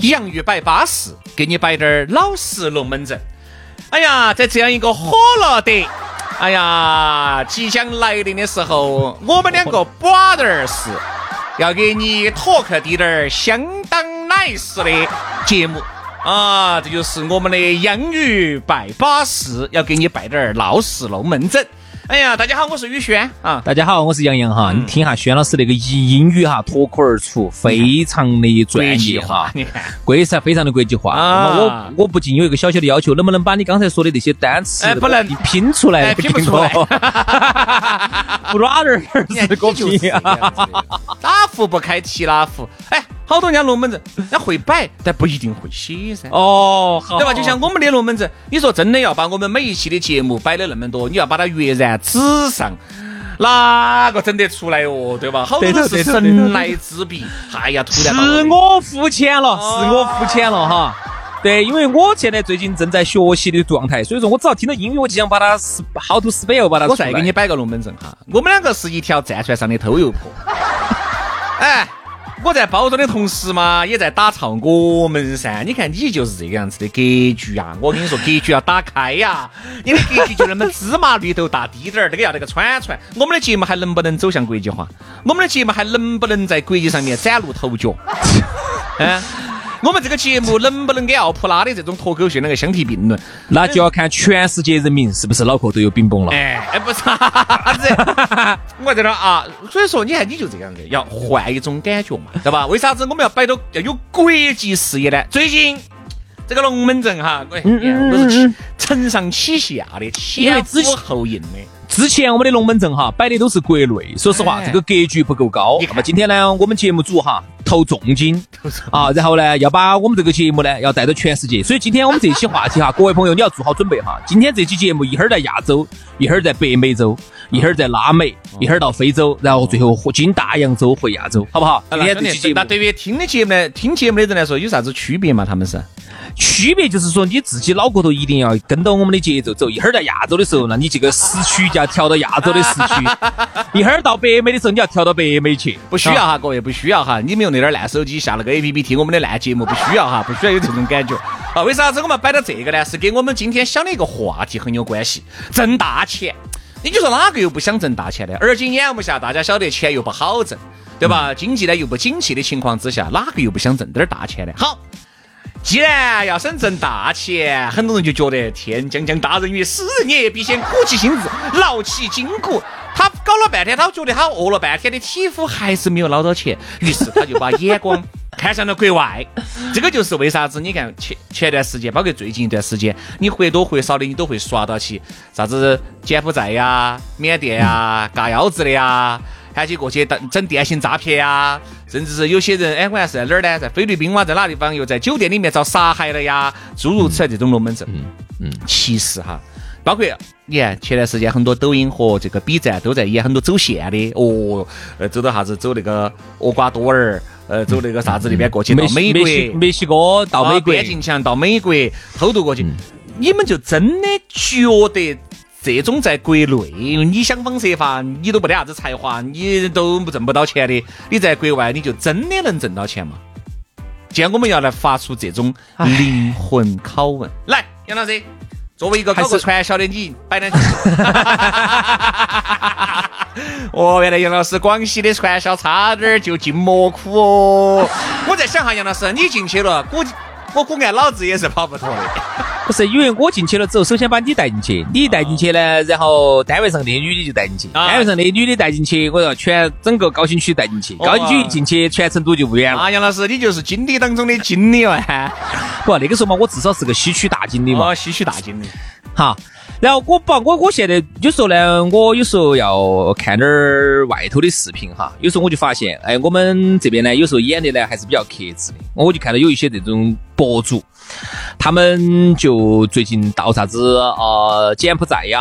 洋芋摆巴士，给你摆点儿老式龙门阵。哎呀，在这样一个火了的，哎呀，即将来临的时候，我们两个 brothers 要给你 talk 滴点儿相当 nice 的节目啊！这就是我们的洋芋摆巴士，要给你摆点儿闹事龙门阵。哎呀，大家好，我是宇轩啊。大家好，我是杨洋哈。你听下轩老师那个英英语哈，脱口而出，非常的专业哈。你看，国际非常的国际化。啊，我我不禁有一个小小的要求，能不能把你刚才说的那些单词，哎，不能拼出来，拼不出来。Brother 是个屁，打壶不开提拉壶。哎。好多人家龙门阵，人家会摆，但不一定会写噻。哦，对吧？就像我们的龙门阵，你说真的要把我们每一期的节目摆的那么多，你要把它跃然纸上，哪个整得出来哦？对吧？好多都是神来之笔。哎呀，突然是我肤浅了，是我肤浅了哈。对，因为我现在最近正在学习的状态，所以说我只要听到英语，我就想把它是好图 spell 把它。我再给你摆个龙门阵哈，我们两个是一条战船上的偷油婆。哎。我在包装的同时嘛，也在打造我们噻。你看，你就是这个样子的格局啊！我跟你说，格局要打开呀。你的格局就那么芝麻绿豆大滴点儿，这个要那个串串。我们的节目还能不能走向国际化？我们的节目还能不能在国际上面崭露头角？嗯。我们这个节目能不能跟奥普拉的这种脱口秀那个相提并论？那就要看全世界人民是不是脑壳都有冰崩了。哎哎，不是，我在那啊。所以说，你看你就这样子，要换一种感觉嘛，对吧？为啥子我们要摆到要有国际视野呢？最近这个龙门阵哈，哎，都是承上启下的，前呼后应的。之前我们的龙门阵哈摆的都是国内，说实话这个格局不够高。那么今天呢，我们节目组哈投重金啊，然后呢要把我们这个节目呢要带到全世界。所以今天我们这期话题哈，各位朋友你要做好准备哈。今天这期节目一会儿在亚洲，一会儿在北美洲，一会儿在拉美，一会儿到非洲，然后最后经大洋洲回亚洲，好不好？今天这期节目，那对于听的节目呢，听节目的人来说有啥子区别嘛？他们是？区别就是说，你自己脑壳头一定要跟到我们的节奏走。一会儿在亚洲的时候，那你这个时区就要调到亚洲的时区；一会儿到北美的时候，你要调到北美去。不需要哈，各位不需要哈，你们用那点烂手机下了个 A P P 听我们的烂节目，不需要哈，不需要有这种感觉。啊，为啥子我们摆到这个呢？是跟我们今天想的一个话题很有关系，挣大钱。你就说哪个又不想挣大钱呢？而今眼目下，大家晓得钱又不好挣，对吧？经济呢又不景气的情况之下，哪个又不想挣点大钱呢？好。既然要想挣大钱，很多人就觉得天将降大任于斯人也，必先苦其心志，劳其筋骨。他搞了半天，他觉得他饿了半天的体肤还是没有捞到钱，于是他就把眼光看向了国外。这个就是为啥子？你看前前段时间，包括最近一段时间，你或多或少的你都会刷到起啥子柬埔寨呀、缅甸呀、嘎腰子的呀。赶紧过去整整电信诈骗呀，甚至是有些人，哎，我还是在哪儿呢？在菲律宾哇，在哪地方？又在酒店里面遭杀害了呀，诸如此类这种龙门阵。嗯嗯，其实哈，包括你看前段时间很多抖音和这个 B 站都在演很多走线的哦，呃，走到啥子走那个厄瓜多尔，呃，走那个啥子那边过去到美国、墨西哥到美国边境墙到美国偷渡过去，你们就真的觉得？这种在国内，你想方设法，你都没得啥子才华，你都挣不到钱的。你在国外，你就真的能挣到钱吗？今天我们要来发出这种灵魂拷问。来，杨老师，作为一个搞过传销的你，摆两句。哦，原来杨老师广西的传销差点就进魔窟哦。我在想哈，杨老师，你进去了，估计。我估按老子也是跑不脱的，不是因为我进去了之后，首先把你带进去，你一带进去呢，然后单位上那女的就带进去，单位上那女的带进去，我要全整个高新区带进去，高新区一进去，全成都就不远了。啊，杨老师，你就是经理当中的经理哦，不，那个时候嘛，我至少是个西区大经理嘛。哦，西区大经理。好，然后我把我我现在有时候呢，我有时候要看点儿外头的视频哈，有时候我就发现，哎，我们这边呢，有时候演的呢还是比较克制的。我就看到有一些这种博主，他们就最近到啥子啊，柬埔寨呀、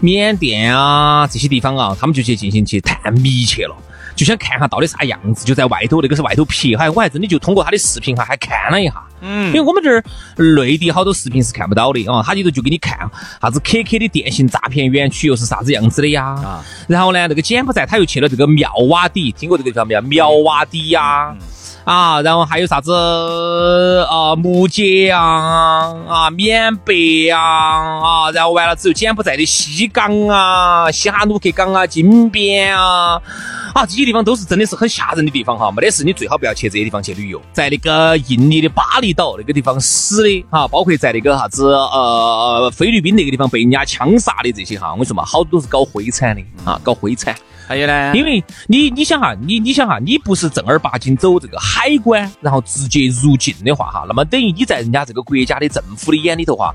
缅甸啊这些地方啊，他们就去进行去探秘去了。就想看下到底啥样子，就在外头那个是外头拍，哈，我还真的就通过他的视频哈，还看了一下，嗯，因为我们这儿内地好多视频是看不到的啊，他就就给你看啥子 KK 的电信诈骗园区又是啥子样子的呀，啊，然后呢，那个柬埔寨他又去了这个妙瓦底，听过这个地方没有？妙瓦底呀。啊，啊然后还有啥子啊？木姐呀，啊，缅北啊，啊，然后完了之后，柬埔寨的西港啊，西哈努克港啊，金边啊，啊，这些地方都是真的是很吓人的地方哈，没得事，你最好不要去这些地方去旅游。在那个印尼的巴厘岛那个地方死的哈，包括在那个啥子呃菲律宾那个地方被人家枪杀的这些哈，我跟你说嘛，好多都是搞灰产的啊，搞灰产。还有呢，因为你你想哈，你你想哈，你不是正儿八经走这个海关，然后直接入境的话哈，那么等于你在人家这个国家的政府的眼里头哈，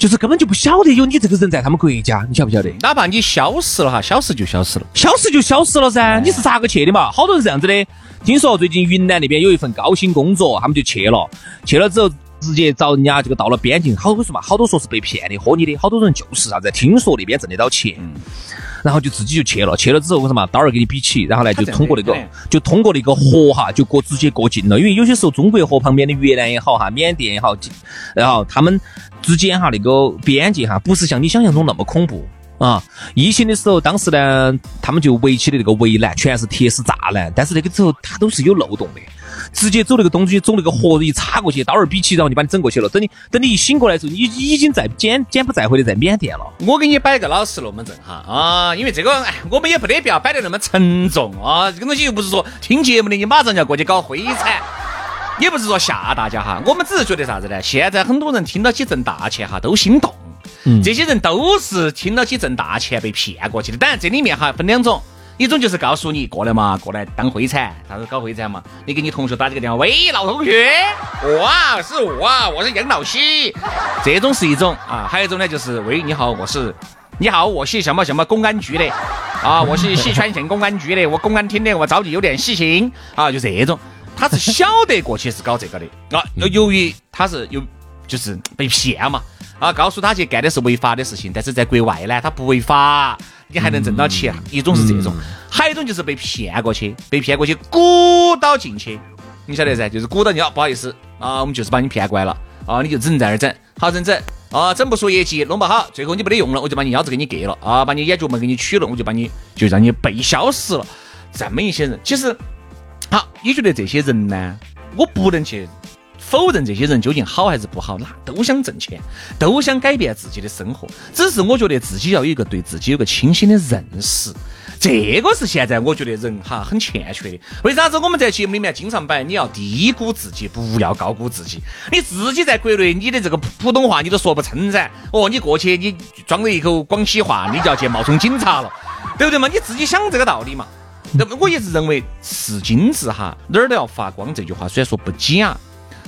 就是根本就不晓得有你这个人在他们国家，你晓不晓得？哪怕你消失了哈，消失就消失了，消失就消失了噻，你是咋个去的嘛？好多人这样子的。听说最近云南那边有一份高薪工作，他们就去了，去了之后直接找人家这个到了边境，好多说嘛，好多说是被骗的，喝你的，好多人就是啥子，听说那边挣得到钱。然后就自己就去了，去了之后为什么刀儿给你比起，然后呢就通过那个就通过那个河哈就过直接过境了，因为有些时候中国河旁边的越南也好哈，缅甸也好，然后他们之间哈那个边界哈不是像你想象中那么恐怖啊。疫情的时候，当时呢他们就围起的那个围栏全是铁丝栅栏，但是那个时候它都是有漏洞的。直接走那个东西，走那个河一插过去，刀儿比起，然后就把你整过去了。等你等你一醒过来的时候，你已经在柬柬埔寨或者在缅甸了。我给你摆个老实龙门阵哈啊，因为这个哎，我们也不得必要摆得那么沉重啊。这个东西又不是说听节目的你马上就要过去搞灰产，也不是说吓大家哈。我们只是觉得啥子呢？现在很多人听到起挣大钱哈，都心动。这些人都是听到起挣大钱被骗过去的。当然这里面哈分两种。一种就是告诉你过来嘛，过来当灰产，啥子搞灰产嘛？你给你同学打这个电话，喂，老同学，我啊是我啊，我是杨老西，这种是一种啊。还有一种呢，就是喂，你好，我是，你好，我是什么什么公安局的啊，我是四川省公安局的，我公安厅的，我找你有点事情啊，就这种，他是晓得过去是搞这个的啊。由于他是有就是被骗嘛啊，告诉他去干的是违法的事情，但是在国外呢，他不违法。你还能挣到钱？一种是这种，还有一种就是被骗过去，被骗过去鼓捣进去，你晓得噻？就是鼓捣你，不好意思啊，我们就是把你骗过来了啊，你就只能在那儿整，好整整啊，整不出业绩，弄不好，最后你没得用了，我就把你腰子给你割了啊，把你眼角膜给你取了，我就把你就让你被消失了。这么一些人，其实好，你觉得这些人呢？我不能去。否认这些人究竟好还是不好，那都想挣钱，都想改变自己的生活。只是我觉得自己要有一个对自己有个清醒的认识，这个是现在我觉得人哈很欠缺的。为啥子我们在节目里面经常摆，你要低估自己，不要高估自己。你自己在国内，你的这个普通话你都说不称噻。哦，你过去你装了一口广西话，你就要去冒充警察了，对不对嘛？你自己想这个道理嘛？那么我一直认为是金子哈，哪儿都要发光。这句话虽然说不假。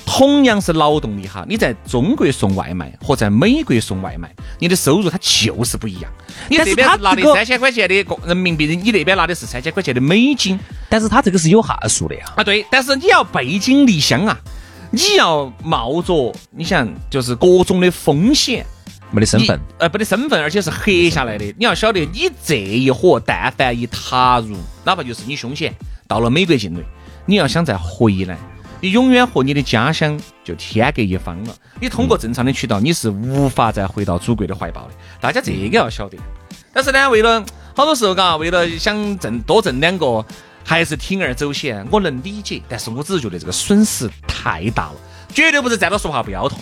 同样是劳动力哈，你在中国送外卖和在美国送外卖，你的收入它就是不一样。你这边拿的三千块钱的人民币，你那边拿的是三千块钱的美金，但是它这个是有哈数的呀。啊，对，但是你要背井离乡啊，你要冒着你想就是各种的风险，没得身份，呃，没得身份，而且是黑下来的。你要晓得，你这一伙但凡一踏入，哪怕就是你凶险到了美国境内，你要想再回来。你永远和你的家乡就天隔一方了。你通过正常的渠道，你是无法再回到祖国的怀抱的。大家这个要晓得。但是呢，为了好多时候，嘎，为了想挣多挣两个，还是铤而走险。我能理解，但是我只是觉得这个损失太大了，绝对不是站着说话不腰痛。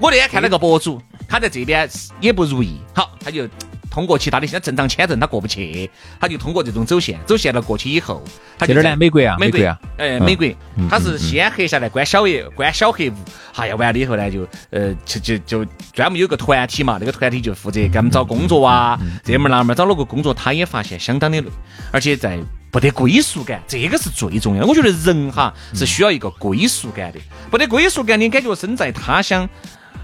我那天看了个博主，他在这边也不如意，好，他就。通过其他的现在正常签证他过不去，他就通过这种走线，走线了过去以后，他去哪儿呢？美国啊，美国啊，哎，美国，他是先黑下来关小黑，关小黑屋，哎呀，完了以后呢，就呃，就就就专门有个团体嘛，那个团体就负责给他们找工作啊，这门那门找了个工作，他也发现相当的累，而且在不得归属感，这个是最重要的。我觉得人哈是需要一个归属感的，不得归属感，你感觉身在他乡。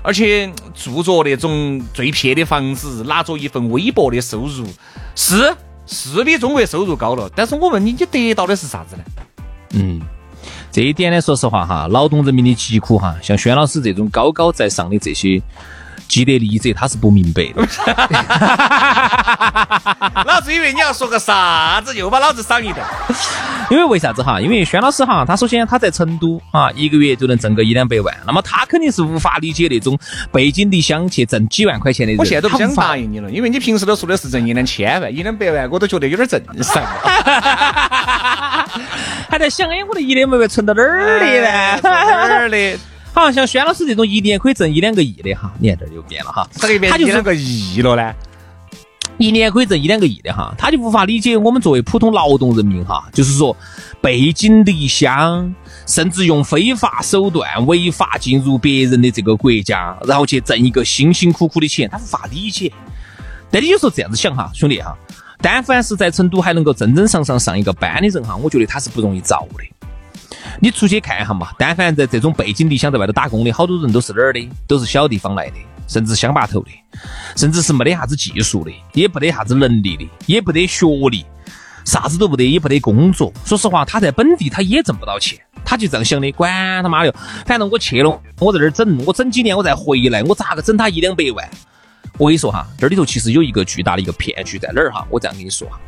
而且住着那种最撇的房子，拿着一份微薄的收入，是是比中国收入高了，但是我问你，你得到的是啥子呢？嗯，这一点呢，说实话哈，劳动人民的疾苦哈，像轩老师这种高高在上的这些。既得利益者他是不明白的，老子以为你要说个啥子，又把老子赏一顿。因为为啥子哈？因为轩老师哈，他首先他在成都啊，一个月就能挣个一两百万，那么他肯定是无法理解那种背井离乡去挣几万块钱的人。我现在都不想答应你了，因为你平时都说的是挣一两千万、一两百万，我都觉得有点正常。还在想，哎，我的一两百万存到哪儿的呢？哪儿的？好像轩老师这种一年可以挣一两个亿的哈，你看这就变了哈，他就变一两个亿了呢。一年可以挣一两个亿的哈，他就无法理解我们作为普通劳动人民哈，就是说背井离乡，甚至用非法手段违法进入别人的这个国家，然后去挣一个辛辛苦苦的钱，他无法理解。但你有时候这样子想哈，兄弟哈，但凡是在成都还能够正正常常上一个班的人哈，我觉得他是不容易遭的。你出去看一下嘛，但凡在这种背井离乡在外头打工的，好多人都是哪儿的？都是小地方来的，甚至乡坝头的，甚至是没得啥子技术的，也不得啥子能力的，也不得学历，啥子都不得，也不得工作。说实话，他在本地他也挣不到钱，他就这样想的，管他妈的，反正我去了，我在这儿整，我整几年我再回来，我咋个整他一两百万？我跟你说哈，这里头其实有一个巨大的一个骗局在哪儿哈？我这样跟你说哈。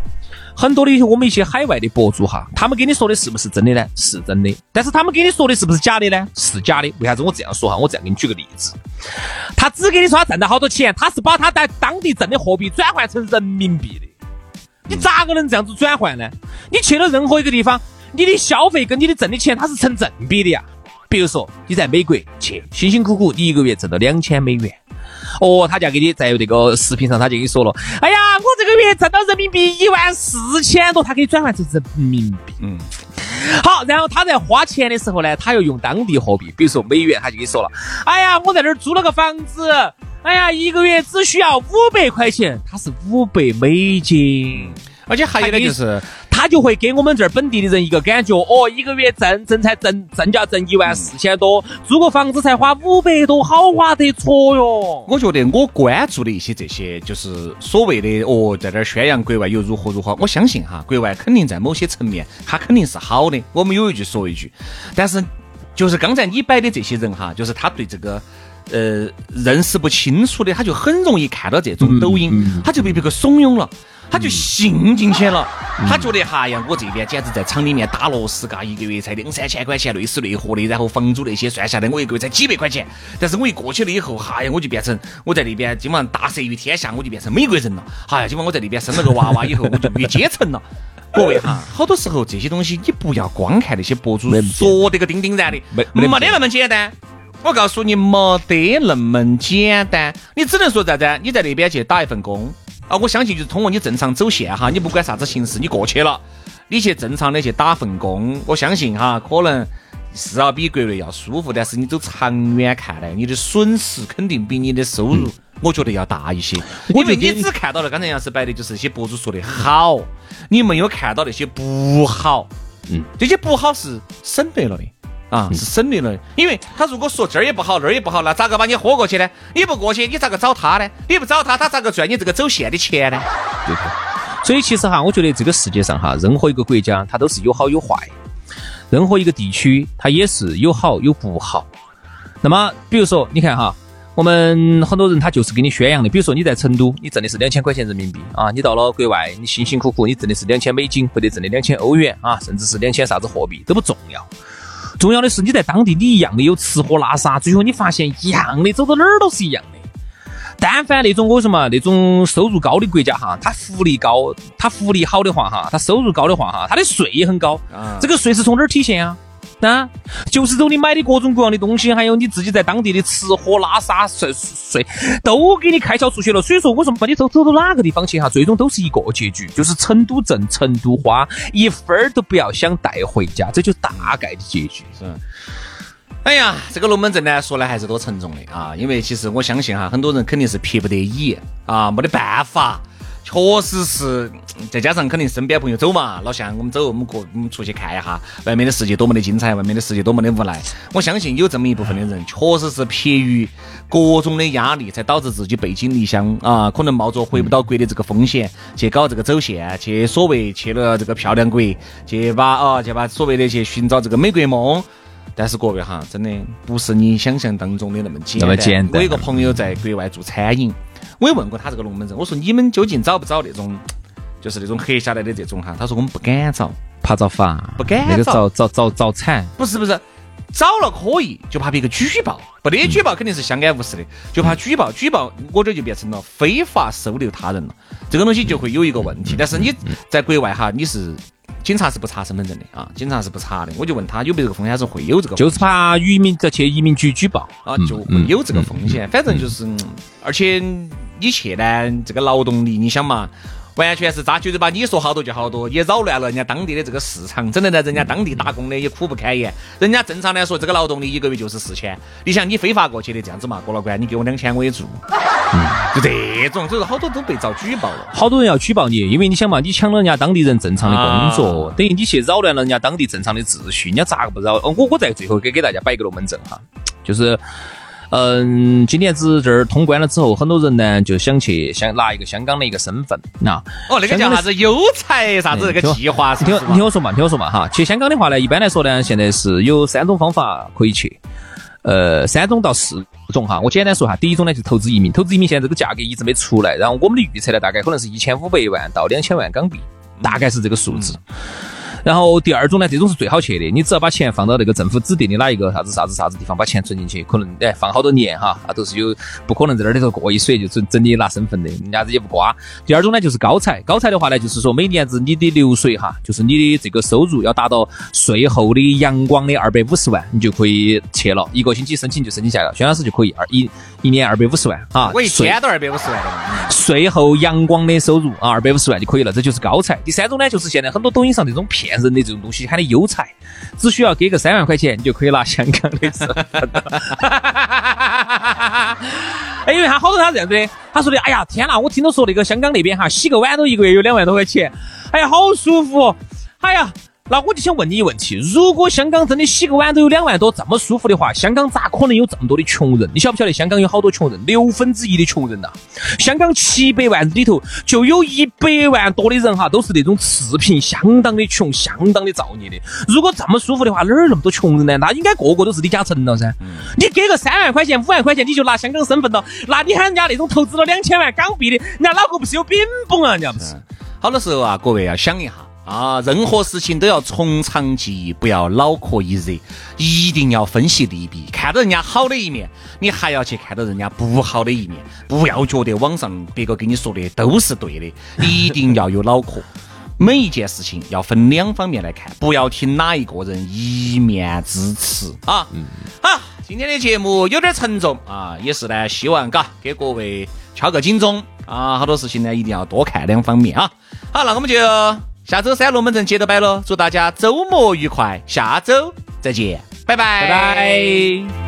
很多的我们一些海外的博主哈，他们给你说的是不是真的呢？是真的。但是他们给你说的是不是假的呢？是假的。为啥子我这样说哈？我这样给你举个例子，他只给你说他挣到好多钱，他是把他在当地挣的货币转换成人民币的。你咋个能这样子转换呢？你去了任何一个地方，你的消费跟你的挣的钱它是成正比的呀。比如说你在美国去，辛辛苦苦你一个月挣到两千美元。哦，他就给你在这个视频上，他就给你说了，哎呀，我个月挣到人民币一万四千多，他可以转换成人民币。嗯，好，然后他在花钱的时候呢，他又用当地货币，比如说美元，他就跟你说了，哎呀，我在这儿租了个房子，哎呀，一个月只需要五百块钱，他是五百美金，而且还有呢就是。他就会给我们这儿本地的人一个感觉，哦，一个月挣挣才挣挣就要挣一万四千多，租个房子才花五百多，好划得着哟。我觉得我关注的一些这些，就是所谓的哦，在这儿宣扬国外又如何如何。我相信哈，国外肯定在某些层面，它肯定是好的。我们有一句说一句，但是就是刚才你摆的这些人哈，就是他对这个呃认识不清楚的，他就很容易看到这种抖音，他就被别个怂恿了。他就信进去了，他觉得哈呀，我这边简直在厂里面打螺丝，嘎，一个月才两三千块钱，累死累活的，然后房租那些算下来，我一个月才几百块钱。但是我一过去了以后，哈呀，我就变成我在那边基本上大赦于天下，我就变成美国人了。哈呀，今晚我在那边生了个娃娃以后，我就越阶层了。各位哈，好多时候这些东西你不要光看那些博主说这个叮叮然的，没没得那么简单。我告诉你，没得那么简单。你只能说啥子？你在那边去打一份工。啊，我相信就是通过你正常走线哈，你不管啥子形式，你过去了，你去正常的去打份工，我相信哈，可能是要比国内要舒服，但是你走长远看来，你的损失肯定比你的收入，我觉得要大一些。因为你只看到了刚才杨师摆的就是一些博主说的好，你没有看到那些不好，嗯，这些不好是省略了的。啊，是省略了，因为他如果说这儿也不好，那儿也不好，那咋个把你豁过去呢？你不过去，你咋个找他呢？你不找他，他咋个赚你这个走线的钱呢？对不对？所以其实哈，我觉得这个世界上哈，任何一个国家它都是有好有坏，任何一个地区它也是有好有不好。那么，比如说你看哈，我们很多人他就是给你宣扬的，比如说你在成都，你挣的是两千块钱人民币啊，你到了国外，你辛辛苦苦，你挣的是两千美金或者挣的两千欧元啊，甚至是两千啥子货币都不重要。重要的是你在当地你一样的有吃喝拉撒，最后你发现一样的走到哪儿都是一样的。但凡那种我说嘛那种收入高的国家哈，它福利高，它福利好的话哈，它收入高的话哈，它的税也很高。这个税是从哪儿体现啊？啊，就是走你买的各种各样的东西，还有你自己在当地的吃喝拉撒睡睡，都给你开销出去了。所以说，我说把你走走到哪个地方去哈，最终都是一个结局，就是成都挣，成都花，一分儿都不要想带回家，这就大概的结局。是。哎呀，这个龙门阵呢，说来还是多沉重的啊，因为其实我相信哈，很多人肯定是迫不得已啊，没得办法。确实是，再加上肯定身边朋友走嘛，老乡，我们走，我们过，我们出去看一下外面的世界多么的精彩，外面的世界多么的无奈。我相信有这么一部分的人，确实是迫于各种的压力，才导致自己背井离乡啊，可能冒着回不到国的这个风险，去搞这个走线，去所谓去了这个漂亮国，去把啊，去把所谓的去寻找这个美国梦。但是各位哈，真的不是你想象当中的那么简单。那么简单。我有一个朋友在国外做餐饮。我也问过他这个龙门阵，我说你们究竟找不找那种，就是那种黑下来的这种哈？他说我们不敢找，怕遭罚，不敢那个遭遭遭遭惨。不是不是，找了可以，就怕别个举报，不得举报肯定是相安无事的，就怕举报，举报我这就变成了非法收留他人了，这个东西就会有一个问题。但是你在国外哈，你是。警察是不查身份证的啊，警察是不查的。我就问他有没有这个风险，说会有这个，就是怕移民再去移民局举报啊，就会有这个风险。反正就是，而且你去呢，这个劳动力，你想嘛。完全是扎，就是把你说好多就好多，也扰乱了人家当地的这个市场，整得在人家当地打工的也苦不堪言。人家正常来说，这个劳动力一个月就是四千，你想你非法过去的这样子嘛，过了关，你给我两千我也做，就这种，就是好多都被遭举报了。好多人要举报你，因为你想嘛，你抢了人家当地人正常的工作，等于你去扰乱了人家当地正常的秩序，人家咋个不扰？哦，我我在最后给给大家摆一个龙门阵哈，就是。嗯，今年子这儿通关了之后，很多人呢就想去想拿一个香港的一个身份，那哦，那个叫啥子优才啥子那个计划？听听我说嘛，听我说嘛哈。去香港的话呢，一般来说呢，现在是有三种方法可以去，呃，三种到四种哈。我简单说哈，第一种呢就是投资移民，投资移民现在这个价格一直没出来，然后我们的预测呢大概可能是一千五百万到两千万港币，大概是这个数字。然后第二种呢，这种是最好去的，你只要把钱放到那个政府指定的哪一个啥子啥子啥子地方，把钱存进去，可能哎放好多年哈，啊都是有，不可能在那里头过一水就整整你拿身份的，人家子也不瓜。第二种呢就是高才，高才的话呢就是说每年子你的流水哈，就是你的这个收入要达到税后的阳光的二百五十万，你就可以去了，一个星期申请就申请下来，薛老师就可以二一一年二百五十万啊，我一天都二百五十万，税后阳光的收入啊二百五十万就可以了，这就是高才。第三种呢就是现在很多抖音上这种骗。骗人的这种东西喊的优才，只需要给个三万块钱，你就可以拿香港的身份。哎，因为他好多他这样子的，他说的，哎呀，天哪！我听到说那个香港那边哈，洗个碗都一个月有两万多块钱，哎呀，好舒服，哎呀。那我就想问你一个问题：如果香港真的洗个碗都有两万多这么舒服的话，香港咋可能有这么多的穷人？你晓不晓得香港有好多穷人？六分之一的穷人呐！香港七百万里头就有一百万多的人哈，都是那种赤贫，相当的穷，相当的造孽的。如果这么舒服的话，哪儿那么多穷人呢？那应该个个都是李嘉诚了噻！你给个三万块钱、五万块钱，你就拿香港身份了？那你喊人家那种投资了两千万港币的，人家脑壳不是有冰崩啊？人家不是？好多时候啊，各位要想一下。啊，任何事情都要从长计议，不要脑壳一热，一定要分析利弊。看到人家好的一面，你还要去看到人家不好的一面。不要觉得网上别个跟你说的都是对的，一定要有脑壳。每一件事情要分两方面来看，不要听哪一个人一面之词啊。好，今天的节目有点沉重啊，也是呢，希望嘎给各位敲个警钟啊，好多事情呢一定要多看两方面啊。好，那我们就。下周三龙门阵接着摆喽，祝大家周末愉快，下周再见，拜拜拜拜。